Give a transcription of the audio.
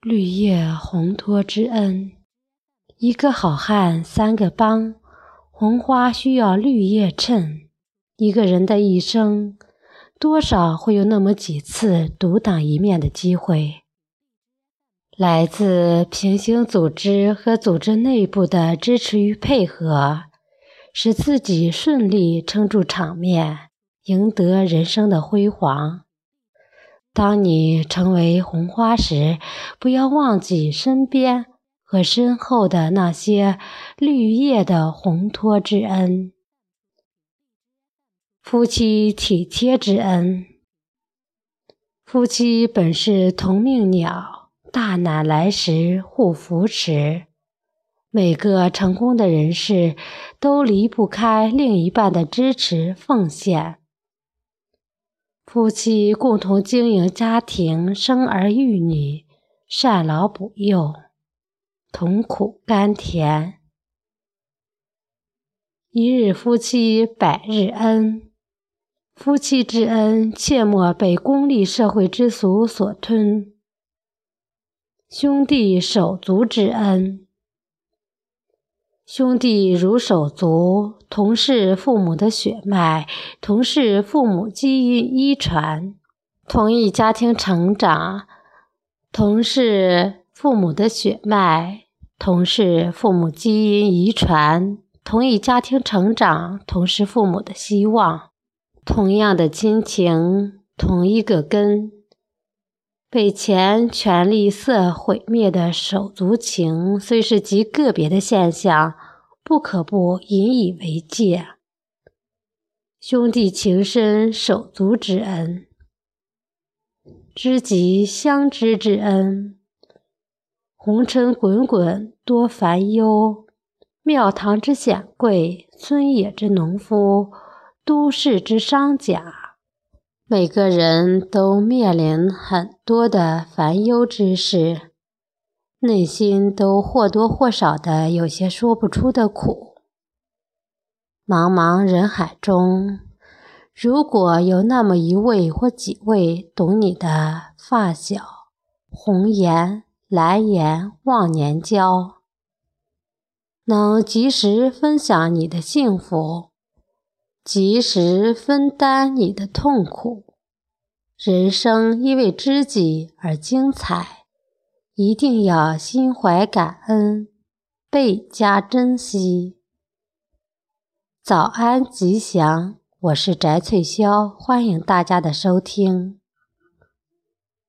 绿叶烘托之恩，一个好汉三个帮，红花需要绿叶衬。一个人的一生，多少会有那么几次独当一面的机会，来自平行组织和组织内部的支持与配合，使自己顺利撑住场面，赢得人生的辉煌。当你成为红花时，不要忘记身边和身后的那些绿叶的烘托之恩。夫妻体贴之恩。夫妻本是同命鸟，大难来时互扶持。每个成功的人士都离不开另一半的支持奉献。夫妻共同经营家庭，生儿育女，赡老补幼，同苦甘甜。一日夫妻百日恩，夫妻之恩切莫被功利社会之俗所吞。兄弟手足之恩。兄弟如手足，同是父母的血脉，同是父母基因遗传，同一家庭成长，同是父母的血脉，同是父母基因遗传，同一家庭成长，同是父母的希望，同样的亲情，同一个根。被钱、权力、色毁灭的手足情，虽是极个别的现象，不可不引以为戒。兄弟情深，手足之恩；知己相知之恩。红尘滚滚多烦忧，庙堂之显贵，村野之农夫，都市之商贾。每个人都面临很多的烦忧之事，内心都或多或少的有些说不出的苦。茫茫人海中，如果有那么一位或几位懂你的发小，红颜、蓝颜、忘年交，能及时分享你的幸福。及时分担你的痛苦，人生因为知己而精彩，一定要心怀感恩，倍加珍惜。早安吉祥，我是翟翠潇，欢迎大家的收听。